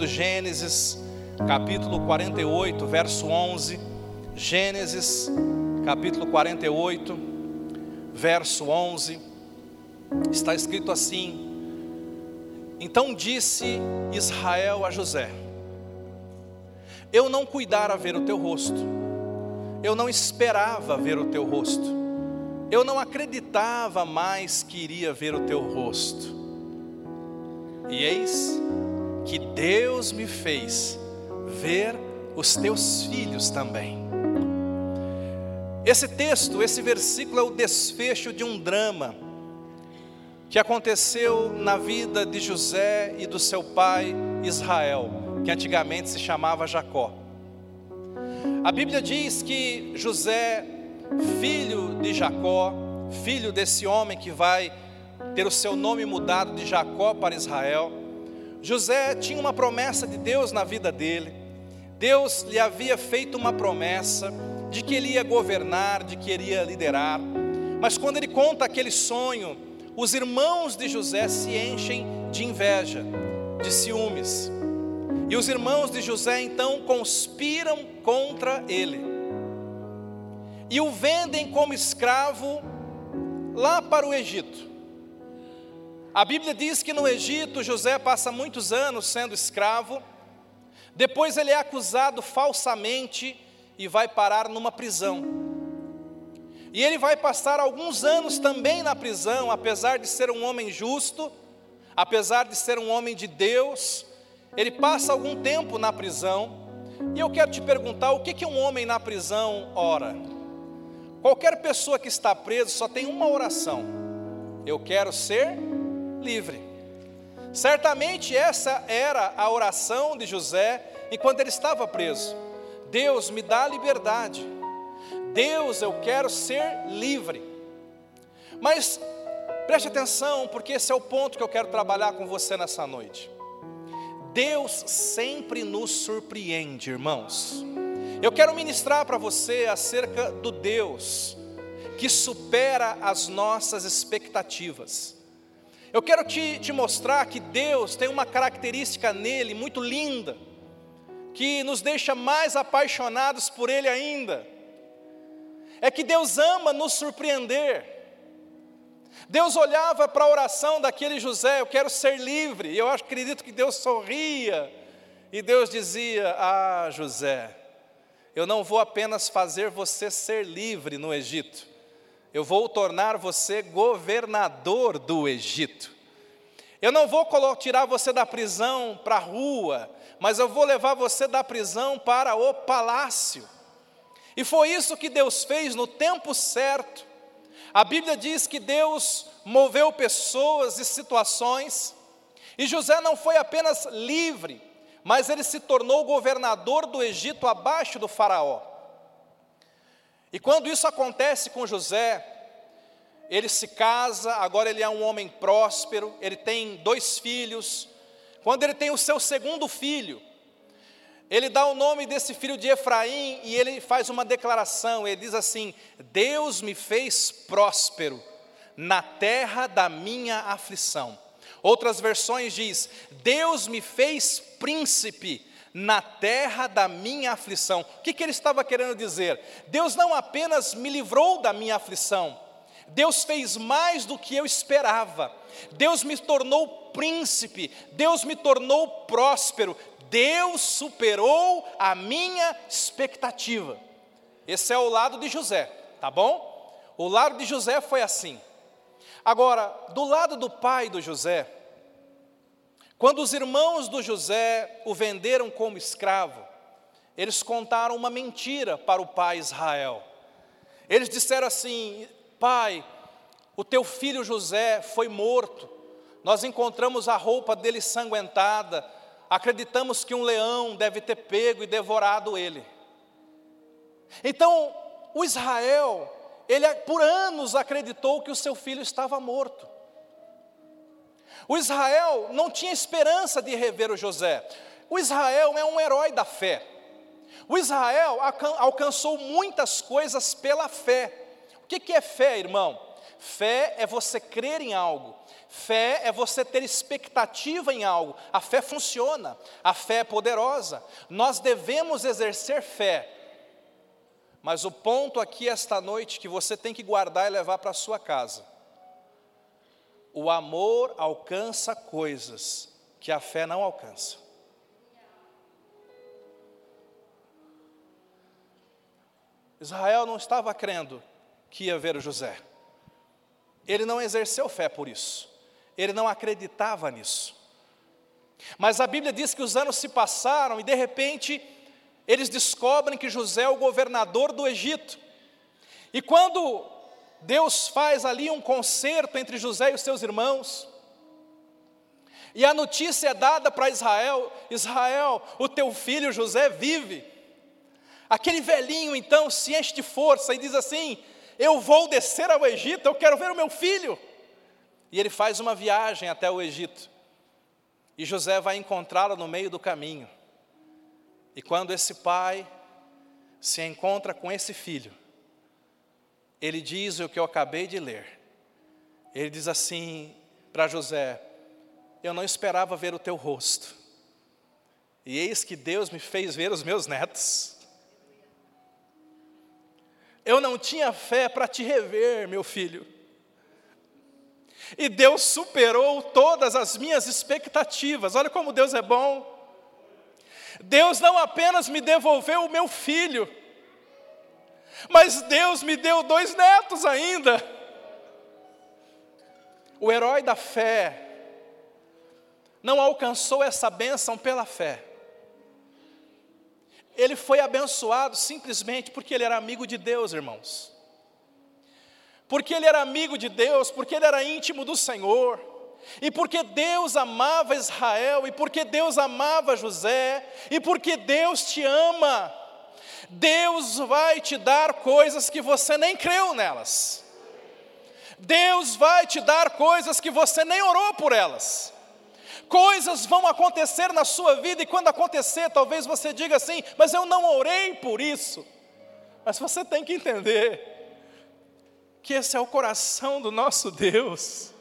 do Gênesis, capítulo 48, verso 11. Gênesis, capítulo 48, verso 11. Está escrito assim: Então disse Israel a José: Eu não cuidara ver o teu rosto, eu não esperava ver o teu rosto, eu não acreditava mais que iria ver o teu rosto. E eis que Deus me fez ver os teus filhos também. Esse texto, esse versículo é o desfecho de um drama que aconteceu na vida de José e do seu pai Israel, que antigamente se chamava Jacó. A Bíblia diz que José, filho de Jacó, filho desse homem que vai ter o seu nome mudado de Jacó para Israel, José tinha uma promessa de Deus na vida dele. Deus lhe havia feito uma promessa de que ele ia governar, de que ele ia liderar. Mas quando ele conta aquele sonho, os irmãos de José se enchem de inveja, de ciúmes. E os irmãos de José então conspiram contra ele. E o vendem como escravo lá para o Egito. A Bíblia diz que no Egito José passa muitos anos sendo escravo, depois ele é acusado falsamente e vai parar numa prisão. E ele vai passar alguns anos também na prisão, apesar de ser um homem justo, apesar de ser um homem de Deus, ele passa algum tempo na prisão. E eu quero te perguntar: o que, que um homem na prisão ora? Qualquer pessoa que está preso só tem uma oração: eu quero ser livre. Certamente essa era a oração de José enquanto ele estava preso. Deus me dá liberdade. Deus, eu quero ser livre. Mas preste atenção, porque esse é o ponto que eu quero trabalhar com você nessa noite. Deus sempre nos surpreende, irmãos. Eu quero ministrar para você acerca do Deus que supera as nossas expectativas. Eu quero te, te mostrar que Deus tem uma característica nele muito linda, que nos deixa mais apaixonados por Ele ainda. É que Deus ama nos surpreender. Deus olhava para a oração daquele José, eu quero ser livre, e eu acredito que Deus sorria, e Deus dizia: Ah, José, eu não vou apenas fazer você ser livre no Egito, eu vou tornar você governador do Egito. Eu não vou tirar você da prisão para a rua, mas eu vou levar você da prisão para o palácio. E foi isso que Deus fez no tempo certo. A Bíblia diz que Deus moveu pessoas e situações, e José não foi apenas livre, mas ele se tornou governador do Egito abaixo do Faraó. E quando isso acontece com José, ele se casa, agora ele é um homem próspero, ele tem dois filhos. Quando ele tem o seu segundo filho, ele dá o nome desse filho de Efraim e ele faz uma declaração, ele diz assim: Deus me fez próspero na terra da minha aflição. Outras versões diz: Deus me fez príncipe na terra da minha aflição. O que, que ele estava querendo dizer? Deus não apenas me livrou da minha aflição, Deus fez mais do que eu esperava. Deus me tornou príncipe, Deus me tornou próspero, Deus superou a minha expectativa. Esse é o lado de José, tá bom? O lado de José foi assim. Agora, do lado do pai do José, quando os irmãos do José o venderam como escravo, eles contaram uma mentira para o pai Israel. Eles disseram assim: Pai, o teu filho José foi morto, nós encontramos a roupa dele sanguentada, acreditamos que um leão deve ter pego e devorado ele. Então, o Israel, ele por anos acreditou que o seu filho estava morto. O Israel não tinha esperança de rever o José. O Israel é um herói da fé. O Israel alcançou muitas coisas pela fé. O que é fé, irmão? Fé é você crer em algo. Fé é você ter expectativa em algo. A fé funciona, a fé é poderosa. Nós devemos exercer fé. Mas o ponto aqui esta noite que você tem que guardar e levar para a sua casa. O amor alcança coisas que a fé não alcança. Israel não estava crendo que ia ver José. Ele não exerceu fé por isso. Ele não acreditava nisso. Mas a Bíblia diz que os anos se passaram e de repente eles descobrem que José é o governador do Egito. E quando Deus faz ali um concerto entre José e os seus irmãos, e a notícia é dada para Israel: Israel, o teu filho José vive. Aquele velhinho então se enche de força e diz assim: Eu vou descer ao Egito, eu quero ver o meu filho. E ele faz uma viagem até o Egito. E José vai encontrá-lo no meio do caminho. E quando esse pai se encontra com esse filho, ele diz o que eu acabei de ler. Ele diz assim para José: Eu não esperava ver o teu rosto, e eis que Deus me fez ver os meus netos. Eu não tinha fé para te rever, meu filho. E Deus superou todas as minhas expectativas. Olha como Deus é bom. Deus não apenas me devolveu o meu filho, mas Deus me deu dois netos ainda. O herói da fé não alcançou essa bênção pela fé. Ele foi abençoado simplesmente porque ele era amigo de Deus, irmãos. Porque ele era amigo de Deus, porque ele era íntimo do Senhor. E porque Deus amava Israel, e porque Deus amava José, e porque Deus te ama, Deus vai te dar coisas que você nem creu nelas. Deus vai te dar coisas que você nem orou por elas. Coisas vão acontecer na sua vida, e quando acontecer, talvez você diga assim: Mas eu não orei por isso. Mas você tem que entender que esse é o coração do nosso Deus.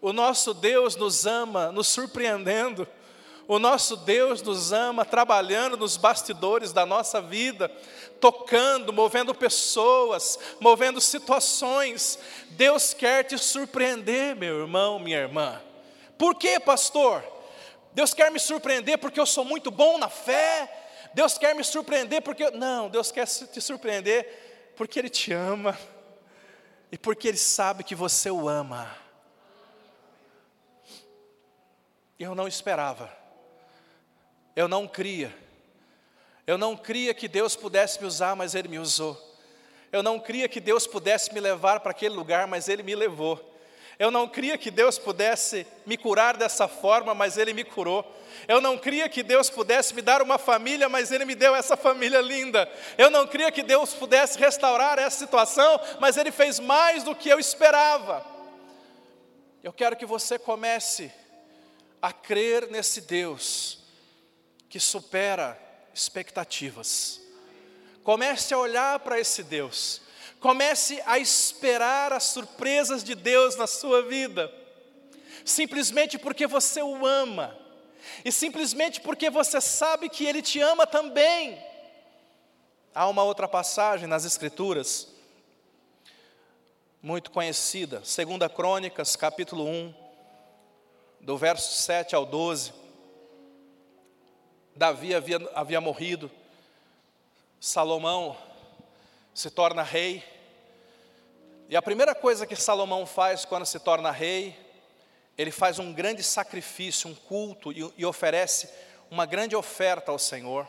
O nosso Deus nos ama, nos surpreendendo. O nosso Deus nos ama trabalhando nos bastidores da nossa vida, tocando, movendo pessoas, movendo situações. Deus quer te surpreender, meu irmão, minha irmã. Por quê, pastor? Deus quer me surpreender porque eu sou muito bom na fé. Deus quer me surpreender porque. Não, Deus quer te surpreender porque Ele te ama e porque Ele sabe que você o ama. Eu não esperava eu não cria. Eu não cria que Deus pudesse me usar, mas Ele me usou. Eu não cria que Deus pudesse me levar para aquele lugar, mas Ele me levou. Eu não cria que Deus pudesse me curar dessa forma, mas Ele me curou. Eu não cria que Deus pudesse me dar uma família, mas Ele me deu essa família linda. Eu não cria que Deus pudesse restaurar essa situação, mas Ele fez mais do que eu esperava. Eu quero que você comece a crer nesse Deus que supera expectativas. Comece a olhar para esse Deus. Comece a esperar as surpresas de Deus na sua vida. Simplesmente porque você o ama. E simplesmente porque você sabe que Ele te ama também. Há uma outra passagem nas Escrituras, muito conhecida, 2 Crônicas, capítulo 1, do verso 7 ao 12 Davi havia, havia morrido, Salomão se torna rei, e a primeira coisa que Salomão faz quando se torna rei, ele faz um grande sacrifício, um culto e, e oferece uma grande oferta ao Senhor.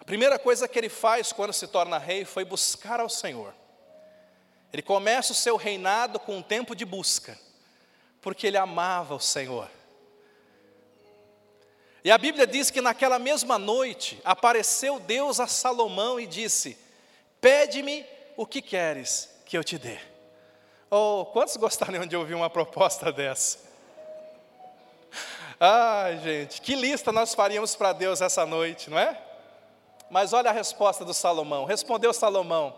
A primeira coisa que ele faz quando se torna rei foi buscar ao Senhor. Ele começa o seu reinado com um tempo de busca, porque ele amava o Senhor. E a Bíblia diz que naquela mesma noite apareceu Deus a Salomão e disse: Pede-me o que queres que eu te dê. Oh, quantos gostariam de ouvir uma proposta dessa? Ai, gente, que lista nós faríamos para Deus essa noite, não é? Mas olha a resposta do Salomão. Respondeu Salomão: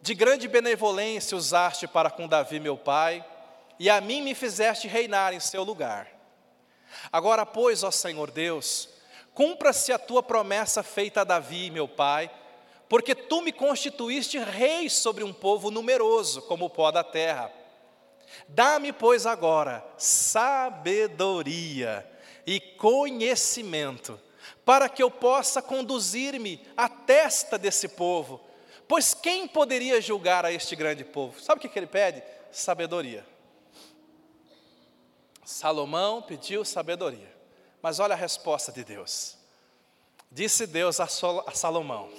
De grande benevolência usaste para com Davi, meu pai, e a mim me fizeste reinar em seu lugar. Agora, pois, ó Senhor Deus, cumpra-se a tua promessa feita a Davi, meu pai, porque tu me constituíste rei sobre um povo numeroso, como o pó da terra. Dá-me, pois, agora sabedoria e conhecimento, para que eu possa conduzir-me à testa desse povo. Pois quem poderia julgar a este grande povo? Sabe o que, ele pede? Sabedoria. Salomão pediu sabedoria. Mas olha a resposta de Deus. Disse Deus a Salomão: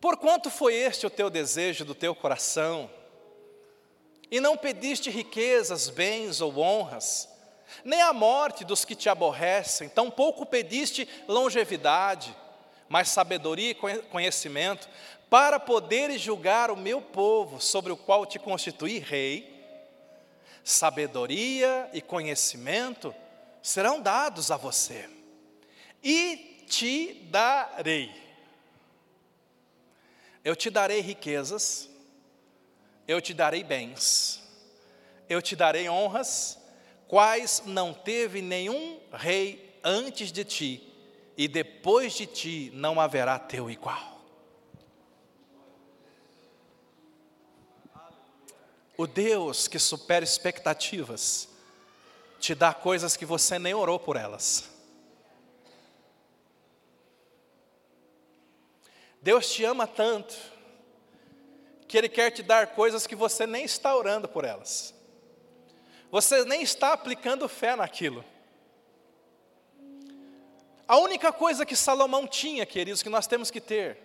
Porquanto foi este o teu desejo do teu coração, e não pediste riquezas, bens ou honras, nem a morte dos que te aborrecem, tampouco pediste longevidade, mas sabedoria e conhecimento, para poderes julgar o meu povo, sobre o qual te constituí rei, sabedoria e conhecimento serão dados a você, e te darei. Eu te darei riquezas, eu te darei bens, eu te darei honras, quais não teve nenhum rei antes de ti, e depois de ti não haverá teu igual. O Deus que supera expectativas, te dá coisas que você nem orou por elas. Deus te ama tanto, que Ele quer te dar coisas que você nem está orando por elas. Você nem está aplicando fé naquilo. A única coisa que Salomão tinha, queridos, que nós temos que ter,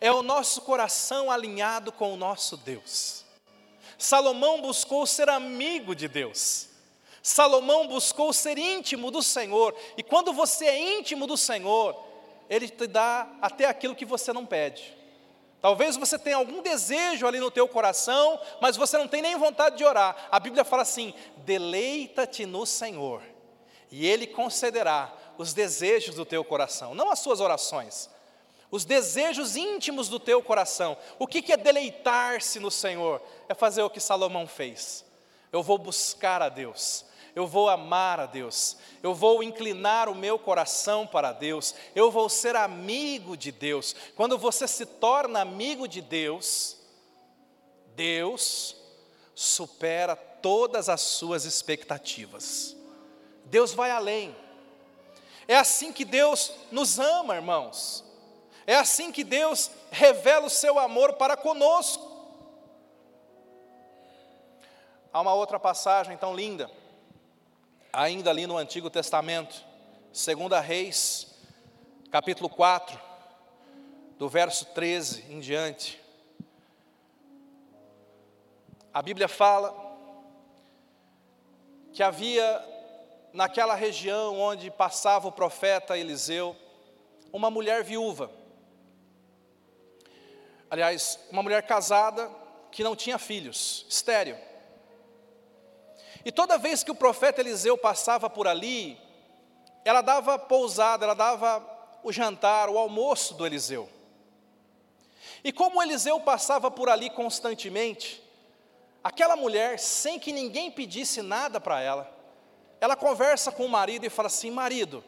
é o nosso coração alinhado com o nosso Deus. Salomão buscou ser amigo de Deus. Salomão buscou ser íntimo do Senhor. E quando você é íntimo do Senhor, Ele te dá até aquilo que você não pede. Talvez você tenha algum desejo ali no teu coração, mas você não tem nem vontade de orar. A Bíblia fala assim: deleita-te no Senhor, e Ele concederá os desejos do teu coração, não as suas orações, os desejos íntimos do teu coração. O que é deleitar-se no Senhor? É fazer o que Salomão fez. Eu vou buscar a Deus, eu vou amar a Deus, eu vou inclinar o meu coração para Deus, eu vou ser amigo de Deus. Quando você se torna amigo de Deus, Deus supera todas as suas expectativas. Deus vai além. É assim que Deus nos ama, irmãos. É assim que Deus revela o seu amor para conosco. Há uma outra passagem tão linda ainda ali no Antigo Testamento, 2 Reis, capítulo 4, do verso 13 em diante. A Bíblia fala que havia naquela região onde passava o profeta Eliseu, uma mulher viúva. Aliás, uma mulher casada que não tinha filhos, estéreo. E toda vez que o profeta Eliseu passava por ali, ela dava pousada, ela dava o jantar, o almoço do Eliseu. E como Eliseu passava por ali constantemente, aquela mulher, sem que ninguém pedisse nada para ela, ela conversa com o marido e fala assim: marido,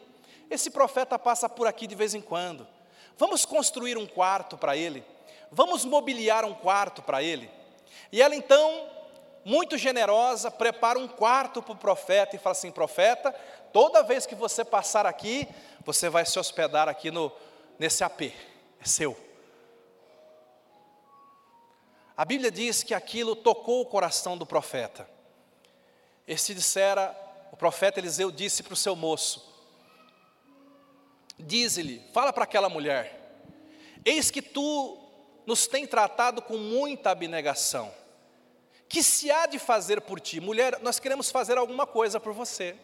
esse profeta passa por aqui de vez em quando, vamos construir um quarto para ele, vamos mobiliar um quarto para ele. E ela então muito generosa, prepara um quarto para o profeta e fala assim: profeta, toda vez que você passar aqui, você vai se hospedar aqui no, nesse AP, é seu. A Bíblia diz que aquilo tocou o coração do profeta. Esse dissera, o profeta Eliseu disse para o seu moço: Diz-lhe, fala para aquela mulher, eis que tu nos tem tratado com muita abnegação que se há de fazer por ti? Mulher, nós queremos fazer alguma coisa por você.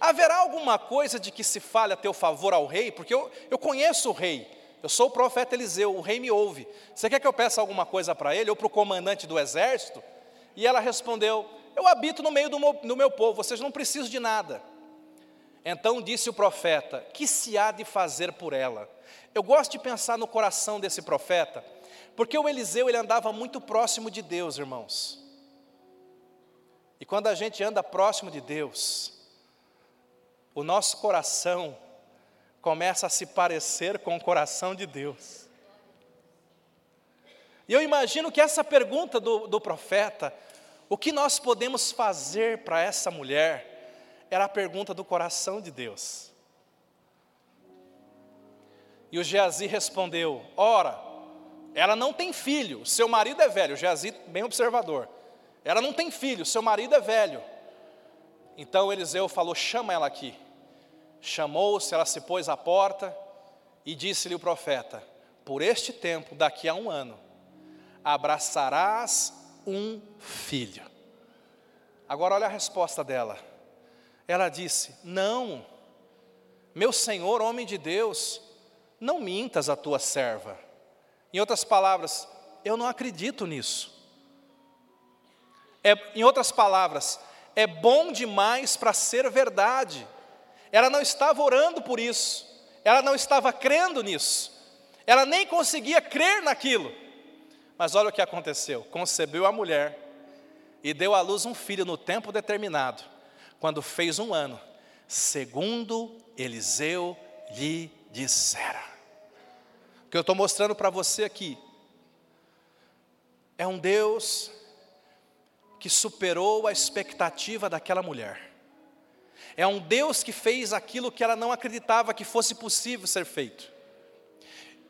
Haverá alguma coisa de que se fale a teu favor ao rei? Porque eu, eu conheço o rei, eu sou o profeta Eliseu, o rei me ouve. Você quer que eu peça alguma coisa para ele ou para o comandante do exército? E ela respondeu: Eu habito no meio do meu, do meu povo, vocês não precisam de nada. Então disse o profeta: Que se há de fazer por ela? Eu gosto de pensar no coração desse profeta, Porque o Eliseu ele andava muito próximo de Deus, irmãos. E quando a gente anda próximo de Deus, o nosso coração começa a se parecer com o coração de Deus. E eu imagino que essa pergunta do, do profeta, o que nós podemos fazer para essa mulher, era a pergunta do coração de Deus. E o Geazi respondeu: Ora, ela não tem filho, seu marido é velho. Geazi, bem observador. Ela não tem filho, seu marido é velho. Então Eliseu falou: chama ela aqui. Chamou-se, ela se pôs à porta e disse-lhe o profeta: Por este tempo, daqui a um ano, abraçarás um filho. Agora olha a resposta dela. Ela disse: Não, meu senhor, homem de Deus, não mintas a tua serva. Em outras palavras, eu não acredito nisso. É, em outras palavras, é bom demais para ser verdade. Ela não estava orando por isso, ela não estava crendo nisso, ela nem conseguia crer naquilo. Mas olha o que aconteceu: concebeu a mulher e deu à luz um filho no tempo determinado, quando fez um ano, segundo Eliseu lhe dissera. O que eu estou mostrando para você aqui é um Deus que superou a expectativa daquela mulher. É um Deus que fez aquilo que ela não acreditava que fosse possível ser feito.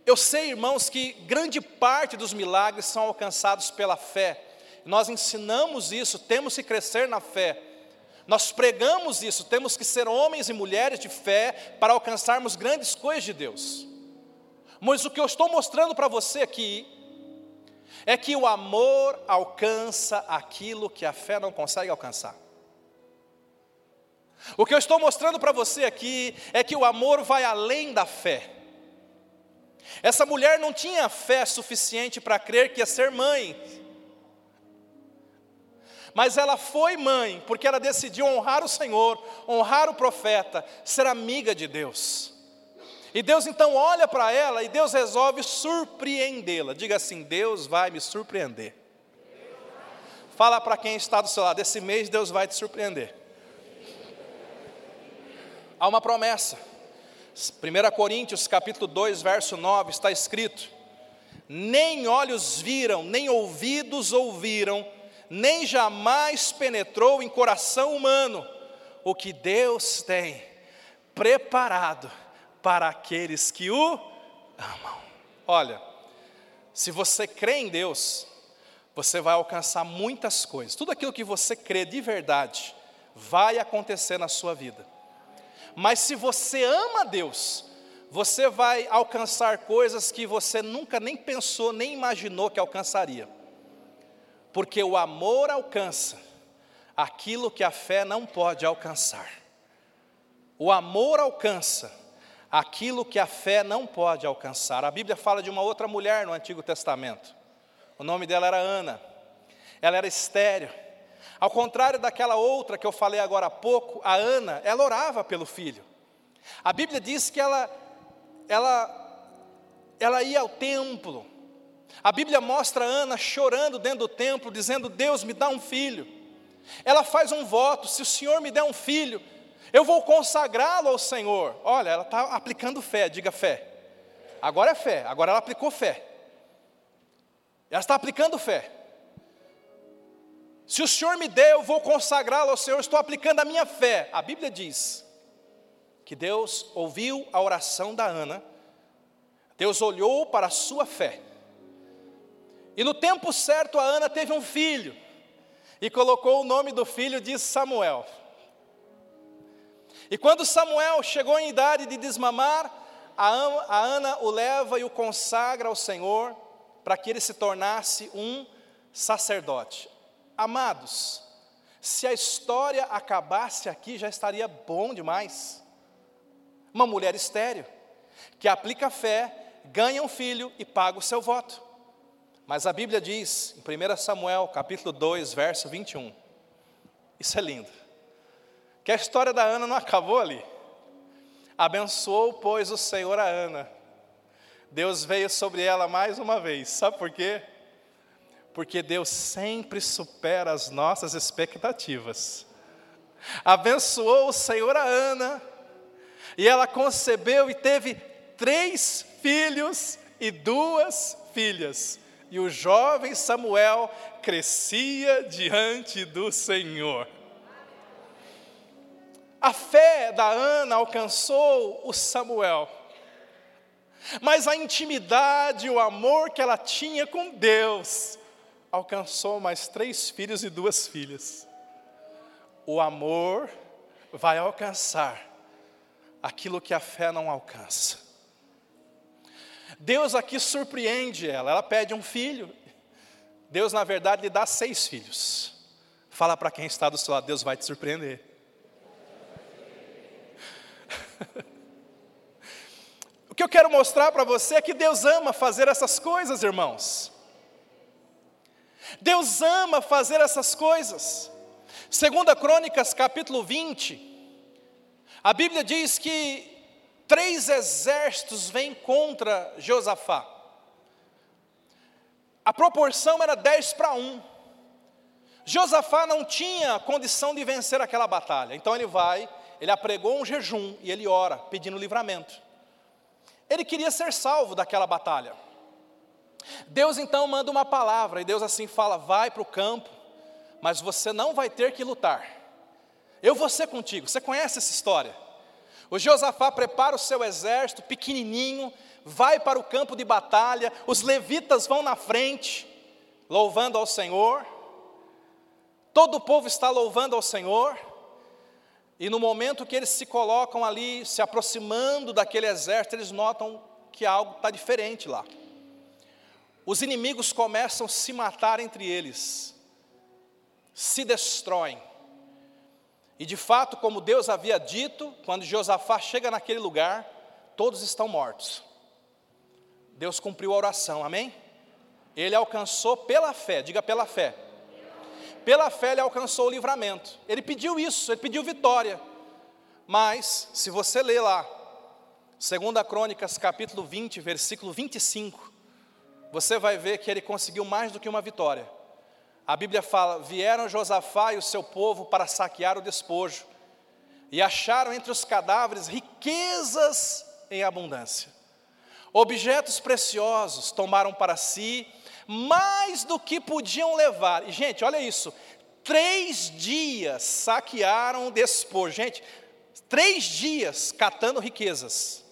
Eu sei, irmãos, que grande parte dos milagres são alcançados pela fé. Nós ensinamos isso, temos que crescer na fé. Nós pregamos isso, temos que ser homens e mulheres de fé para alcançarmos grandes coisas de Deus. Mas o que eu estou mostrando para você aqui é que o amor alcança aquilo que a fé não consegue alcançar. O que eu estou mostrando para você aqui é que o amor vai além da fé. Essa mulher não tinha fé suficiente para crer que ia ser mãe, mas ela foi mãe porque ela decidiu honrar o Senhor, honrar o profeta, ser amiga de Deus. E Deus então olha para ela e Deus resolve surpreendê-la. Diga assim: Deus vai me surpreender. Fala para quem está do seu lado: esse mês Deus vai te surpreender. Há uma promessa. 1 Coríntios capítulo 2, verso 9 está escrito: Nem olhos viram, nem ouvidos ouviram, nem jamais penetrou em coração humano o que Deus tem preparado para aqueles que o amam. Olha, se você crê em Deus, você vai alcançar muitas coisas. Tudo aquilo que você crê de verdade vai acontecer na sua vida. Mas se você ama Deus, você vai alcançar coisas que você nunca nem pensou, nem imaginou que alcançaria. Porque o amor alcança aquilo que a fé não pode alcançar. O amor alcança aquilo que a fé não pode alcançar. A Bíblia fala de uma outra mulher no Antigo Testamento. O nome dela era Ana. Ela era estéreo. Ao contrário daquela outra que eu falei agora há pouco, a Ana, ela orava pelo filho. A Bíblia diz que ela, ela, ela ia ao templo. A Bíblia mostra a Ana chorando dentro do templo, dizendo: Deus me dá um filho. Ela faz um voto: se o Senhor me der um filho, eu vou consagrá-lo ao Senhor. Olha, ela está aplicando fé, diga fé. Agora é fé, agora ela aplicou fé. Ela está aplicando fé. Se o Senhor me der, eu vou consagrá-lo ao Senhor, estou aplicando a minha fé. A Bíblia diz que Deus ouviu a oração da Ana, Deus olhou para a sua fé, e no tempo certo a Ana teve um filho, e colocou o nome do filho de Samuel. E quando Samuel chegou em idade de desmamar, a Ana o leva e o consagra ao Senhor para que ele se tornasse um sacerdote. Amados, se a história acabasse aqui já estaria bom demais. Uma mulher estéreo, que aplica fé, ganha um filho e paga o seu voto. Mas a Bíblia diz, em 1 Samuel, capítulo 2, verso 21, isso é lindo que a história da Ana não acabou ali. Abençoou, pois, o Senhor a Ana, Deus veio sobre ela mais uma vez. Sabe por quê? Porque Deus sempre supera as nossas expectativas. Abençoou o Senhor a Ana, e ela concebeu e teve três filhos e duas filhas. E o jovem Samuel crescia diante do Senhor. A fé da Ana alcançou o Samuel, mas a intimidade, o amor que ela tinha com Deus, alcançou mais três filhos e duas filhas. O amor vai alcançar aquilo que a fé não alcança. Deus aqui surpreende ela, ela pede um filho. Deus, na verdade, lhe dá seis filhos. Fala para quem está do seu lado, Deus vai te surpreender. o que eu quero mostrar para você é que Deus ama fazer essas coisas, irmãos. Deus ama fazer essas coisas. Segunda Crônicas, capítulo 20, a Bíblia diz que três exércitos vêm contra Josafá. A proporção era 10 para 1. Josafá não tinha condição de vencer aquela batalha, então ele vai, ele apregou um jejum e ele ora, pedindo livramento. Ele queria ser salvo daquela batalha. Deus então manda uma palavra, e Deus assim fala: vai para o campo, mas você não vai ter que lutar. Eu vou ser contigo. Você conhece essa história? O Josafá prepara o seu exército pequenininho, vai para o campo de batalha, os levitas vão na frente, louvando ao Senhor. Todo o povo está louvando ao Senhor. E no momento que eles se colocam ali, se aproximando daquele exército, eles notam que algo está diferente lá. Os inimigos começam a se matar entre eles, se destroem. E de fato, como Deus havia dito, quando Josafá chega naquele lugar, todos estão mortos. Deus cumpriu a oração, amém? Ele alcançou pela fé, diga pela fé. Pela fé ele alcançou o livramento. Ele pediu isso, ele pediu vitória. Mas, se você ler lá, 2 Crônicas, capítulo 20, versículo 25, você vai ver que ele conseguiu mais do que uma vitória. A Bíblia fala: vieram Josafá e o seu povo para saquear o despojo, e acharam entre os cadáveres riquezas em abundância. Objetos preciosos tomaram para si mais do que podiam levar. E, gente, olha isso: três dias saquearam o despojo. Gente, três dias catando riquezas.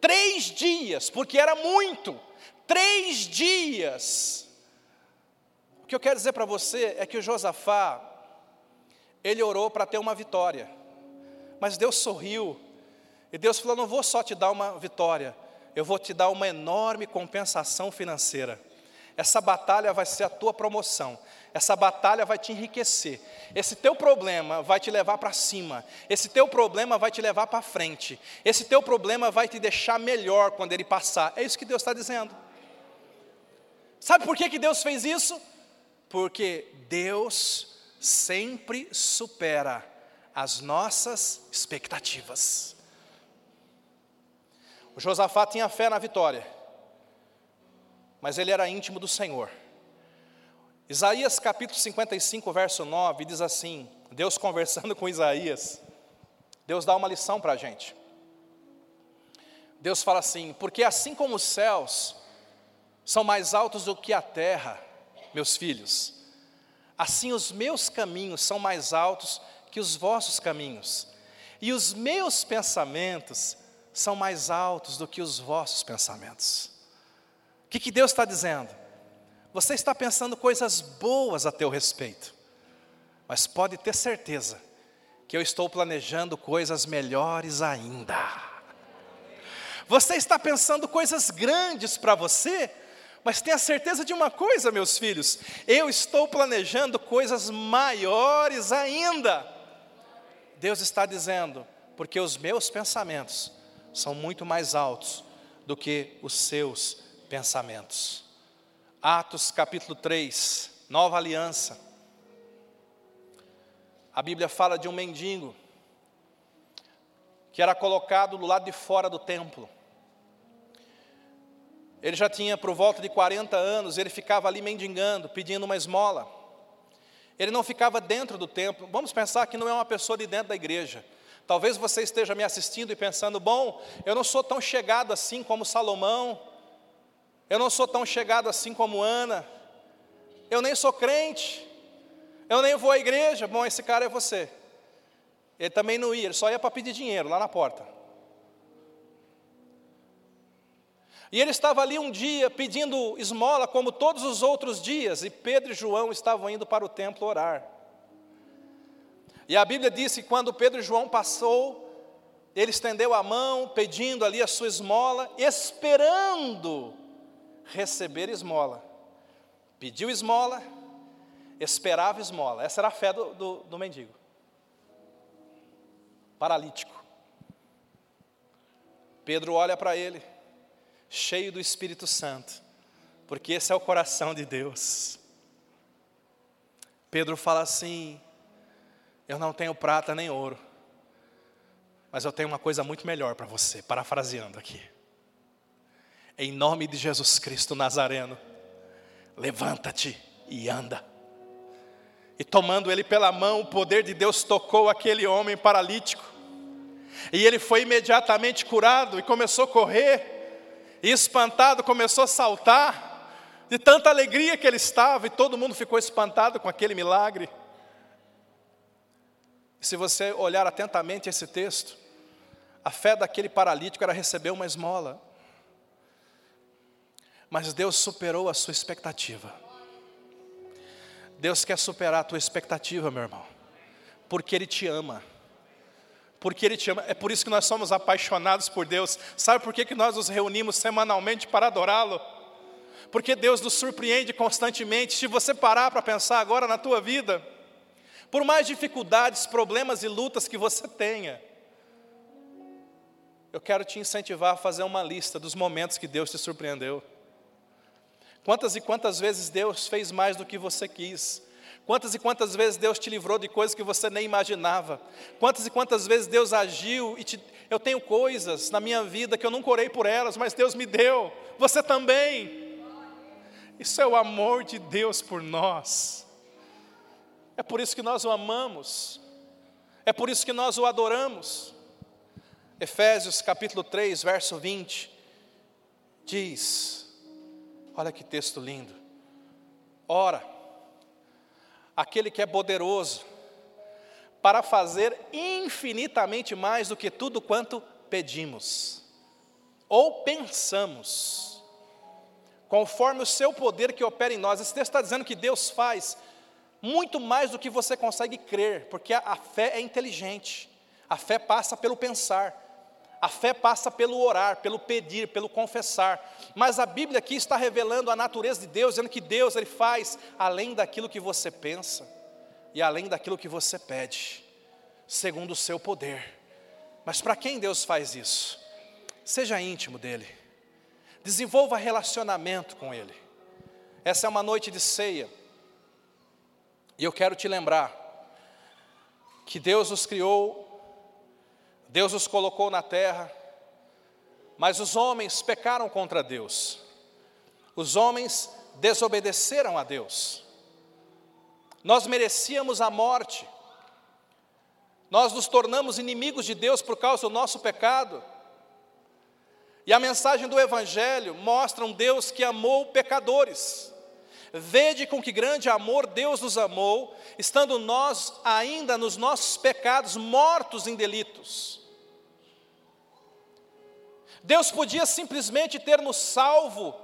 Três dias, porque era muito. Três dias. Que eu quero dizer para você é que o Josafá, ele orou para ter uma vitória, mas Deus sorriu, e Deus falou: Não vou só te dar uma vitória, eu vou te dar uma enorme compensação financeira. Essa batalha vai ser a tua promoção. Essa batalha vai te enriquecer. Esse teu problema vai te levar para cima. Esse teu problema vai te levar para frente. Esse teu problema vai te deixar melhor quando ele passar. É isso que Deus está dizendo. Sabe por que, que Deus fez isso? Porque Deus sempre supera as nossas expectativas. O Josafá tinha fé na vitória, mas ele era íntimo do Senhor. Isaías capítulo 55, verso 9, diz assim: Deus conversando com Isaías, Deus dá uma lição para a gente. Deus fala assim: porque assim como os céus são mais altos do que a terra, meus filhos. Assim os meus caminhos são mais altos que os vossos caminhos, e os meus pensamentos são mais altos do que os vossos pensamentos. O que, que Deus está dizendo? Você está pensando coisas boas a teu respeito, mas pode ter certeza que eu estou planejando coisas melhores ainda. Você está pensando coisas grandes para você, mas tenha certeza de uma coisa, meus filhos: eu estou planejando coisas maiores ainda. Deus está dizendo, porque os meus pensamentos são muito mais altos do que os seus pensamentos. Atos capítulo 3, nova aliança. A Bíblia fala de um mendigo que era colocado do lado de fora do templo. Ele já tinha por volta de 40 anos, ele ficava ali mendigando, pedindo uma esmola. Ele não ficava dentro do templo. Vamos pensar que não é uma pessoa de dentro da igreja. Talvez você esteja me assistindo e pensando: bom, eu não sou tão chegado assim como Salomão, eu não sou tão chegado assim como Ana, eu nem sou crente, eu nem vou à igreja. Bom, esse cara é você. Ele também não ia, ele só ia para pedir dinheiro lá na porta. E ele estava ali um dia pedindo esmola, como todos os outros dias, e Pedro e João estavam indo para o templo orar. E a Bíblia diz que quando Pedro e João passou, ele estendeu a mão, pedindo ali a sua esmola, esperando receber esmola. Pediu esmola, esperava esmola. Essa era a fé do, do, do mendigo. Paralítico. Pedro olha para ele cheio do Espírito Santo, porque esse é o coração de Deus. Pedro fala assim: Eu não tenho prata nem ouro, mas eu tenho uma coisa muito melhor para você, parafraseando aqui. Em nome de Jesus Cristo Nazareno, levanta-te e anda. E tomando ele pela mão, o poder de Deus tocou aquele homem paralítico. E ele foi imediatamente curado e começou a correr e espantado começou a saltar, de tanta alegria que ele estava, e todo mundo ficou espantado com aquele milagre. Se você olhar atentamente esse texto, a fé daquele paralítico era receber uma esmola. Mas Deus superou a sua expectativa. Deus quer superar a tua expectativa, meu irmão, porque Ele te ama porque Ele te ama. É por isso que nós somos apaixonados por Deus. Sabe por que, que nós nos reunimos semanalmente para adorá-lo? Porque Deus nos surpreende constantemente. Se você parar para pensar agora na tua vida, por mais dificuldades, problemas e lutas que você tenha, eu quero te incentivar a fazer uma lista dos momentos que Deus te surpreendeu. Quantas e quantas vezes Deus fez mais do que você quis? Quantas e quantas vezes Deus te livrou de coisas que você nem imaginava? Quantas e quantas vezes Deus agiu e te... eu tenho coisas na minha vida que eu nunca orei por elas, mas Deus me deu. Você também. Isso é o amor de Deus por nós. É por isso que nós o amamos. É por isso que nós o adoramos. Efésios capítulo 3, verso 20 diz: Olha que texto lindo. Ora, aquele que é poderoso para fazer infinitamente mais do que tudo quanto pedimos ou pensamos, conforme o seu poder que opera em nós. Esse texto está dizendo que Deus faz muito mais do que você consegue crer, porque a, a fé é inteligente, a fé passa pelo pensar. A fé passa pelo orar, pelo pedir, pelo confessar. Mas a Bíblia aqui está revelando a natureza de Deus, dizendo que Deus ele faz além daquilo que você pensa e além daquilo que você pede, segundo o seu poder. Mas para quem Deus faz isso? Seja íntimo dele. Desenvolva relacionamento com ele. Essa é uma noite de ceia. E eu quero te lembrar que Deus nos criou Deus os colocou na terra, mas os homens pecaram contra Deus. Os homens desobedeceram a Deus. Nós merecíamos a morte. Nós nos tornamos inimigos de Deus por causa do nosso pecado. E a mensagem do Evangelho mostra um Deus que amou pecadores. Vede com que grande amor Deus nos amou, estando nós ainda nos nossos pecados, mortos em delitos. Deus podia simplesmente ter nos salvo,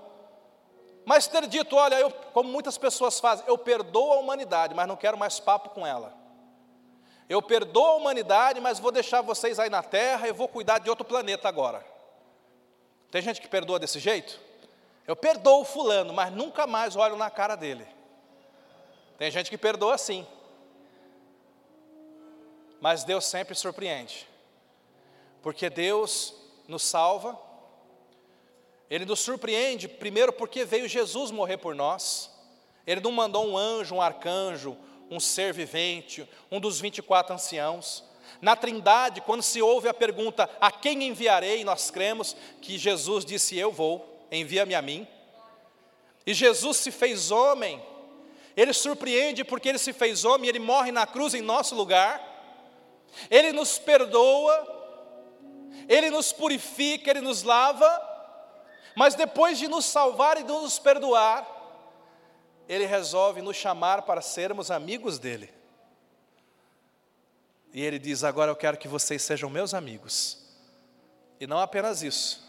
mas ter dito: olha, eu, como muitas pessoas fazem, eu perdoo a humanidade, mas não quero mais papo com ela. Eu perdoo a humanidade, mas vou deixar vocês aí na terra e vou cuidar de outro planeta agora. Tem gente que perdoa desse jeito? Eu perdoo o fulano, mas nunca mais olho na cara dele. Tem gente que perdoa assim. Mas Deus sempre surpreende. Porque Deus nos salva, Ele nos surpreende, primeiro porque veio Jesus morrer por nós, Ele não mandou um anjo, um arcanjo, um ser vivente, um dos 24 anciãos. Na Trindade, quando se ouve a pergunta, a quem enviarei, nós cremos que Jesus disse: Eu vou. envia-me a mim. E Jesus se fez homem, ele surpreende porque ele se fez homem, ele morre na cruz em nosso lugar, ele nos perdoa, ele nos purifica, ele nos lava, mas depois de nos salvar e de nos perdoar, ele resolve nos chamar para sermos amigos dele. E ele diz: Agora eu quero que vocês sejam meus amigos. E não apenas isso,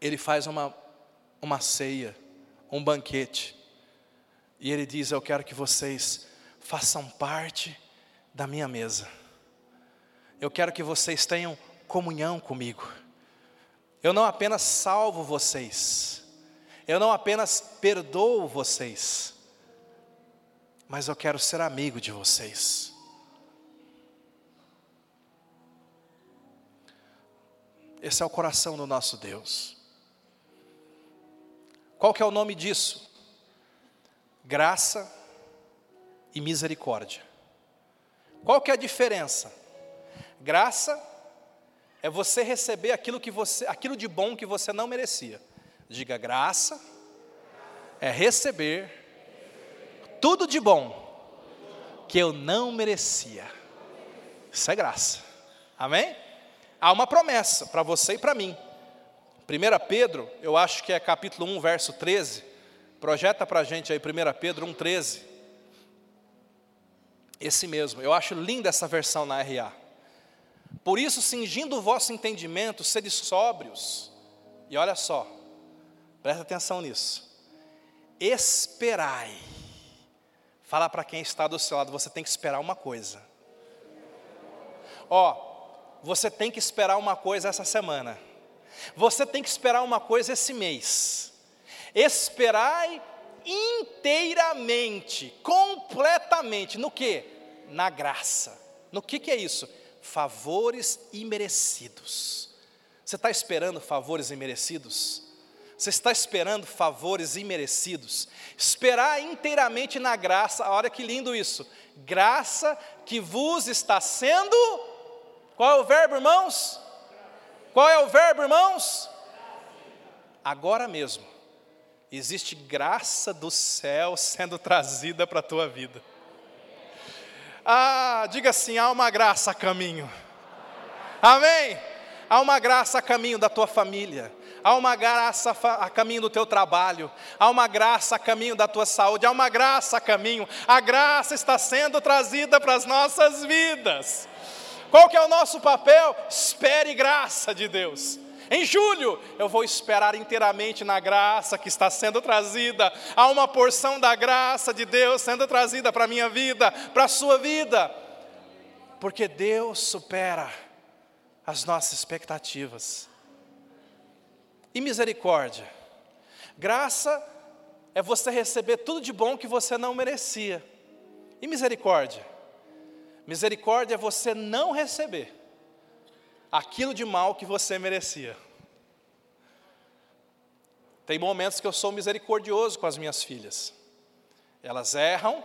ele faz uma, uma ceia, um banquete, e ele diz: Eu quero que vocês façam parte da minha mesa, eu quero que vocês tenham comunhão comigo. Eu não apenas salvo vocês, eu não apenas perdoo vocês, mas eu quero ser amigo de vocês. Esse é o coração do nosso Deus. Qual que é o nome disso? Graça e misericórdia. Qual que é a diferença? Graça é você receber aquilo que você, aquilo de bom que você não merecia. Diga graça é receber tudo de bom que eu não merecia. Isso é graça. Amém? Há uma promessa para você e para mim. 1 Pedro, eu acho que é capítulo 1, verso 13. Projeta para a gente aí 1 Pedro 1, 13. Esse mesmo, eu acho linda essa versão na RA. Por isso, cingindo o vosso entendimento, sede sóbrios. E olha só, presta atenção nisso. Esperai. Fala para quem está do seu lado, você tem que esperar uma coisa. Ó, você tem que esperar uma coisa essa semana. Você tem que esperar uma coisa esse mês. Esperai inteiramente, completamente, no que? Na graça. No que, que é isso? Favores imerecidos. Você está esperando favores imerecidos? Você está esperando favores imerecidos? Esperar inteiramente na graça, olha que lindo isso. Graça que vos está sendo. Qual é o verbo, irmãos? Qual é o verbo, irmãos? Agora mesmo, existe graça do céu sendo trazida para a tua vida. Ah, diga assim: há uma graça a caminho. Amém? Há uma graça a caminho da tua família. Há uma graça a caminho do teu trabalho, há uma graça a caminho da tua saúde, há uma graça a caminho. A graça está sendo trazida para as nossas vidas. Qual que é o nosso papel? Espere graça de Deus. Em julho, eu vou esperar inteiramente na graça que está sendo trazida. Há uma porção da graça de Deus sendo trazida para a minha vida, para a sua vida. Porque Deus supera as nossas expectativas. E misericórdia? Graça é você receber tudo de bom que você não merecia. E misericórdia? Misericórdia é você não receber aquilo de mal que você merecia. Tem momentos que eu sou misericordioso com as minhas filhas. Elas erram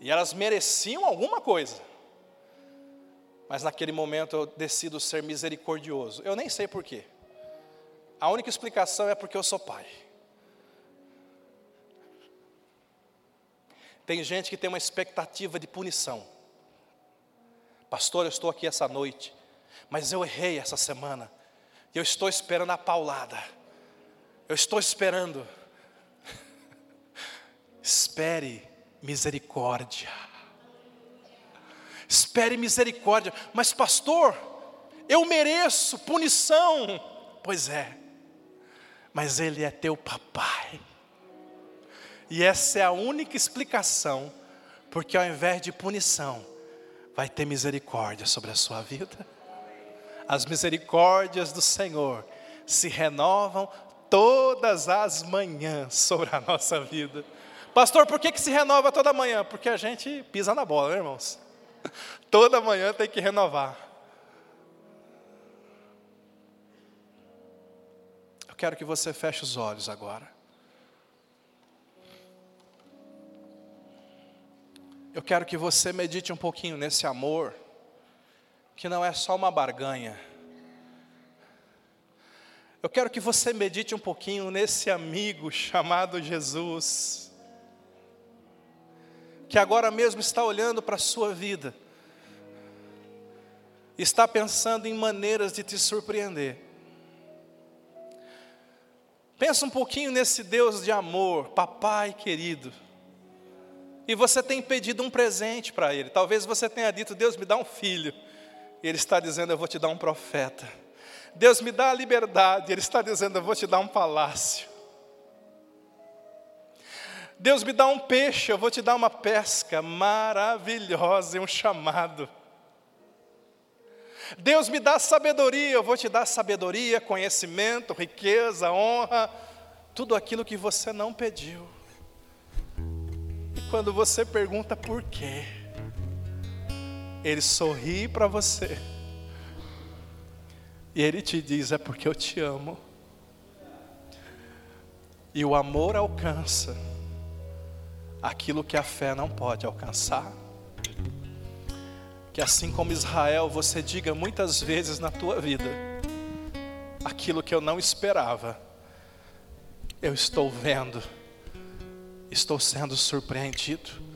e elas mereciam alguma coisa. Mas naquele momento eu decido ser misericordioso. Eu nem sei porquê. A única explicação é porque eu sou pai. Tem gente que tem uma expectativa de punição. Pastor, eu estou aqui essa noite mas eu errei essa semana. E eu estou esperando a paulada. Eu estou esperando. Espere misericórdia. Espere misericórdia. Mas, pastor, eu mereço punição. Pois é, mas Ele é teu papai. E essa é a única explicação, porque ao invés de punição, vai ter misericórdia sobre a sua vida as misericórdias do Senhor se renovam todas as manhãs sobre a nossa vida. Pastor, por que, que se renova toda manhã? Porque a gente pisa na bola, né, irmãos? Toda manhã tem que renovar. Eu quero que você feche os olhos agora. Eu quero que você medite um pouquinho nesse amor que não é só uma barganha. Eu quero que você medite um pouquinho nesse amigo chamado Jesus, que agora mesmo está olhando para a sua vida, está pensando em maneiras de te surpreender. Pensa um pouquinho nesse Deus de amor, papai querido. E você tem pedido um presente para ele. Talvez você tenha dito: Deus me dá um filho. Ele está dizendo: Eu vou te dar um profeta. Deus me dá a liberdade. Ele está dizendo: Eu vou te dar um palácio. Deus me dá um peixe, eu vou te dar uma pesca maravilhosa e um chamado. Deus me dá sabedoria, eu vou te dar sabedoria, conhecimento, riqueza, honra, tudo aquilo que você não pediu. E quando você pergunta por quê, Ele sorri para você e Ele te diz: É porque eu te amo. E o amor alcança aquilo que a fé não pode alcançar. Que assim como Israel, você diga muitas vezes na tua vida: aquilo que eu não esperava, eu estou vendo, estou sendo surpreendido.